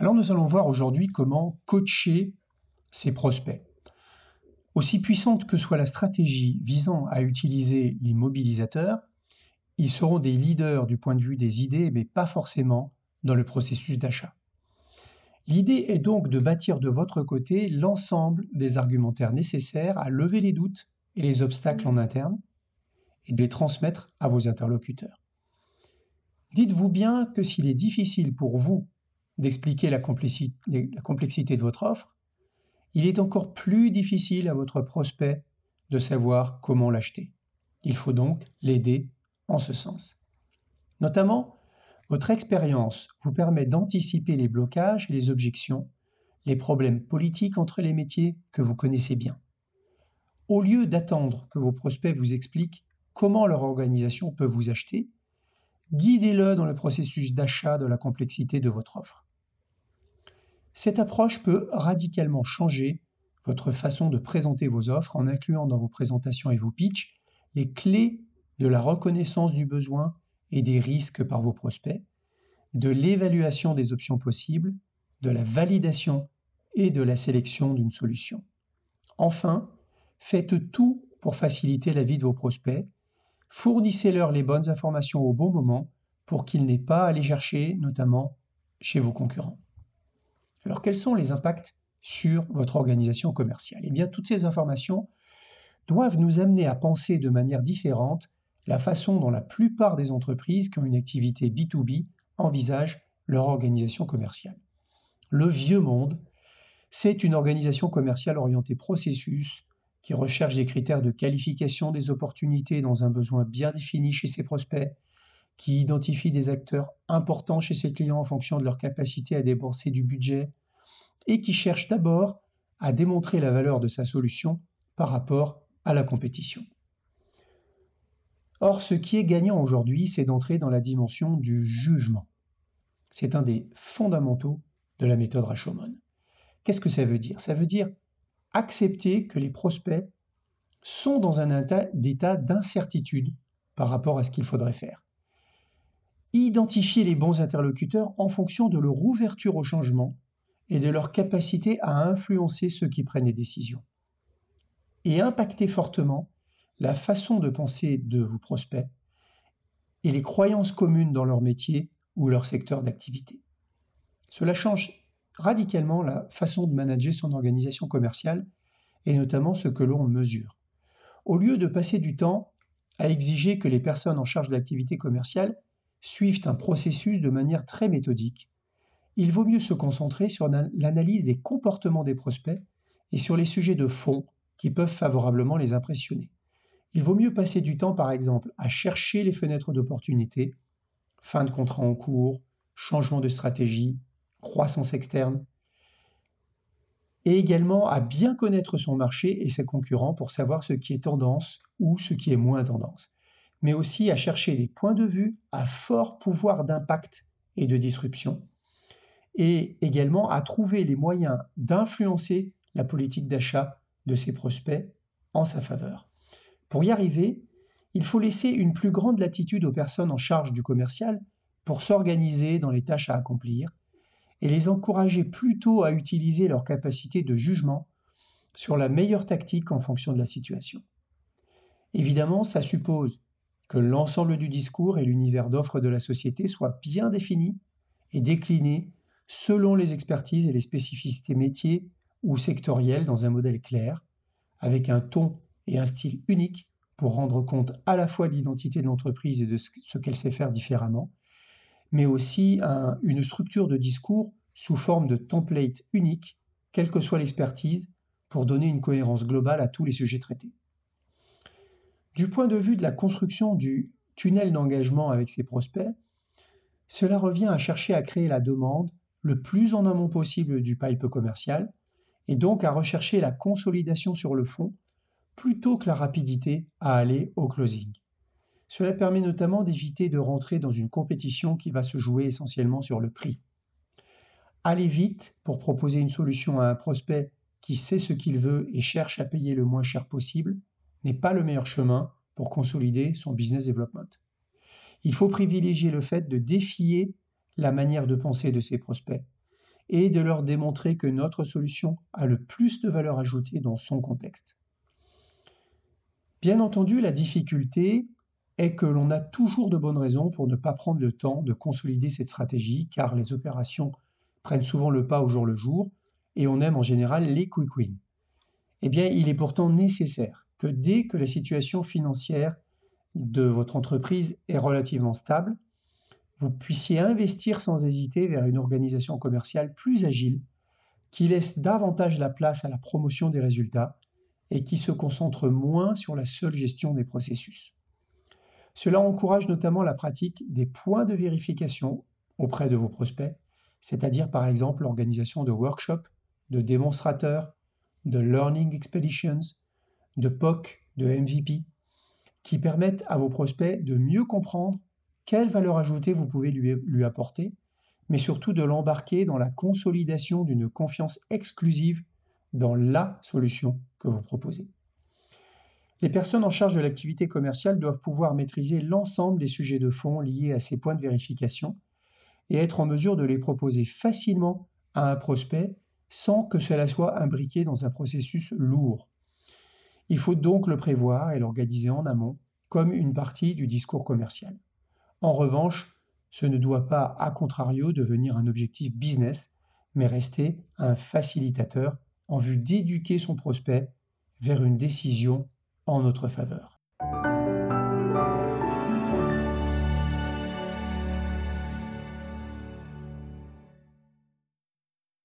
nous allons voir aujourd'hui comment coacher ses prospects. Aussi puissante que soit la stratégie visant à utiliser les mobilisateurs, ils seront des leaders du point de vue des idées, mais pas forcément dans le processus d'achat. L'idée est donc de bâtir de votre côté l'ensemble des argumentaires nécessaires à lever les doutes et les obstacles en interne et de les transmettre à vos interlocuteurs. Dites-vous bien que s'il est difficile pour vous d'expliquer la, complexité de votre offre, il est encore plus difficile à votre prospect de savoir comment l'acheter. Il faut donc l'aider en ce sens. Notamment, votre expérience vous permet d'anticiper les blocages et les objections, les problèmes politiques entre les métiers que vous connaissez bien. Au lieu d'attendre que vos prospects vous expliquent comment leur organisation peut vous acheter, guidez-le dans le processus d'achat de la complexité de votre offre. Cette approche peut radicalement changer votre façon de présenter vos offres en incluant dans vos présentations et vos pitchs les clés de la reconnaissance du besoin et des risques par vos prospects, de l'évaluation des options possibles, de la validation et de la sélection d'une solution. Enfin, faites tout pour faciliter la vie de vos prospects, fournissez-leur les bonnes informations au bon moment pour qu'ils n'aient pas à les chercher, notamment chez vos concurrents. Alors quels sont les impacts sur votre organisation commerciale? Eh bien, toutes ces informations doivent nous amener à penser de manière différente la façon dont la plupart des entreprises qui ont une activité B2B envisagent leur organisation commerciale. Le vieux monde, c'est une organisation commerciale orientée processus qui recherche des critères de qualification des opportunités dans un besoin bien défini chez ses prospects, qui identifie des acteurs importants chez ses clients en fonction de leur capacité à débourser du budget, et qui cherche d'abord à démontrer la valeur de sa solution par rapport à la compétition. Or, ce qui est gagnant aujourd'hui, c'est d'entrer dans la dimension du jugement. C'est un des fondamentaux de la méthode Rashomon. Qu'est-ce que ça veut dire? Ça veut dire accepter que les prospects sont dans un état d'incertitude par rapport à ce qu'il faudrait faire. Identifier les bons interlocuteurs en fonction de leur ouverture au changement et de leur capacité à influencer ceux qui prennent les décisions. Et impacter fortement la façon de penser de vos prospects et les croyances communes dans leur métier ou leur secteur d'activité. Cela change radicalement la façon de manager son organisation commerciale et notamment ce que l'on mesure. Au lieu de passer du temps à exiger que les personnes en charge de l'activité commerciale suivent un processus de manière très méthodique, il vaut mieux se concentrer sur l'analyse des comportements des prospects et sur les sujets de fond qui peuvent favorablement les impressionner. Il vaut mieux passer du temps, par exemple, à chercher les fenêtres d'opportunité, fin de contrat en cours, changement de stratégie, croissance externe, et également à bien connaître son marché et ses concurrents pour savoir ce qui est tendance ou ce qui est moins tendance mais aussi à chercher des points de vue à fort pouvoir d'impact et de disruption, et également à trouver les moyens d'influencer la politique d'achat de ses prospects en sa faveur. Pour y arriver, il faut laisser une plus grande latitude aux personnes en charge du commercial pour s'organiser dans les tâches à accomplir et les encourager plutôt à utiliser leur capacité de jugement sur la meilleure tactique en fonction de la situation. Évidemment, ça suppose que l'ensemble du discours et l'univers d'offres de la société soient bien définis et déclinés selon les expertises et les spécificités métiers ou sectorielles dans un modèle clair, avec un ton et un style unique pour rendre compte à la fois de l'identité de l'entreprise et de ce qu'elle sait faire différemment, mais aussi une structure de discours sous forme de template unique, quelle que soit l'expertise, pour donner une cohérence globale à tous les sujets traités. Du point de vue de la construction du tunnel d'engagement avec ses prospects, cela revient à chercher à créer la demande le plus en amont possible du pipe commercial et donc à rechercher la consolidation sur le fond plutôt que la rapidité à aller au closing. Cela permet notamment d'éviter de rentrer dans une compétition qui va se jouer essentiellement sur le prix. Aller vite pour proposer une solution à un prospect qui sait ce qu'il veut et cherche à payer le moins cher possible n'est pas le meilleur chemin pour consolider son business development. Il faut privilégier le fait de défier la manière de penser de ses prospects et de leur démontrer que notre solution a le plus de valeur ajoutée dans son contexte. Bien entendu, la difficulté est que l'on a toujours de bonnes raisons pour ne pas prendre le temps de consolider cette stratégie, car les opérations prennent souvent le pas au jour le jour, et on aime en général les quick wins. Eh bien, il est pourtant nécessaire que dès que la situation financière de votre entreprise est relativement stable, vous puissiez investir sans hésiter vers une organisation commerciale plus agile, qui laisse davantage la place à la promotion des résultats et qui se concentre moins sur la seule gestion des processus. Cela encourage notamment la pratique des points de vérification auprès de vos prospects, c'est-à-dire par exemple l'organisation de workshops, de démonstrateurs, de learning expeditions, de POC, de MVP, qui permettent à vos prospects de mieux comprendre quelle valeur ajoutée vous pouvez lui, lui apporter, mais surtout de l'embarquer dans la consolidation d'une confiance exclusive dans la solution que vous proposez. Les personnes en charge de l'activité commerciale doivent pouvoir maîtriser l'ensemble des sujets de fond liés à ces points de vérification et être en mesure de les proposer facilement à un prospect sans que cela soit imbriqué dans un processus lourd. Il faut donc le prévoir et l'organiser en amont comme une partie du discours commercial. En revanche, ce ne doit pas, à contrario, devenir un objectif business, mais rester un facilitateur en vue d'éduquer son prospect vers une décision en notre faveur.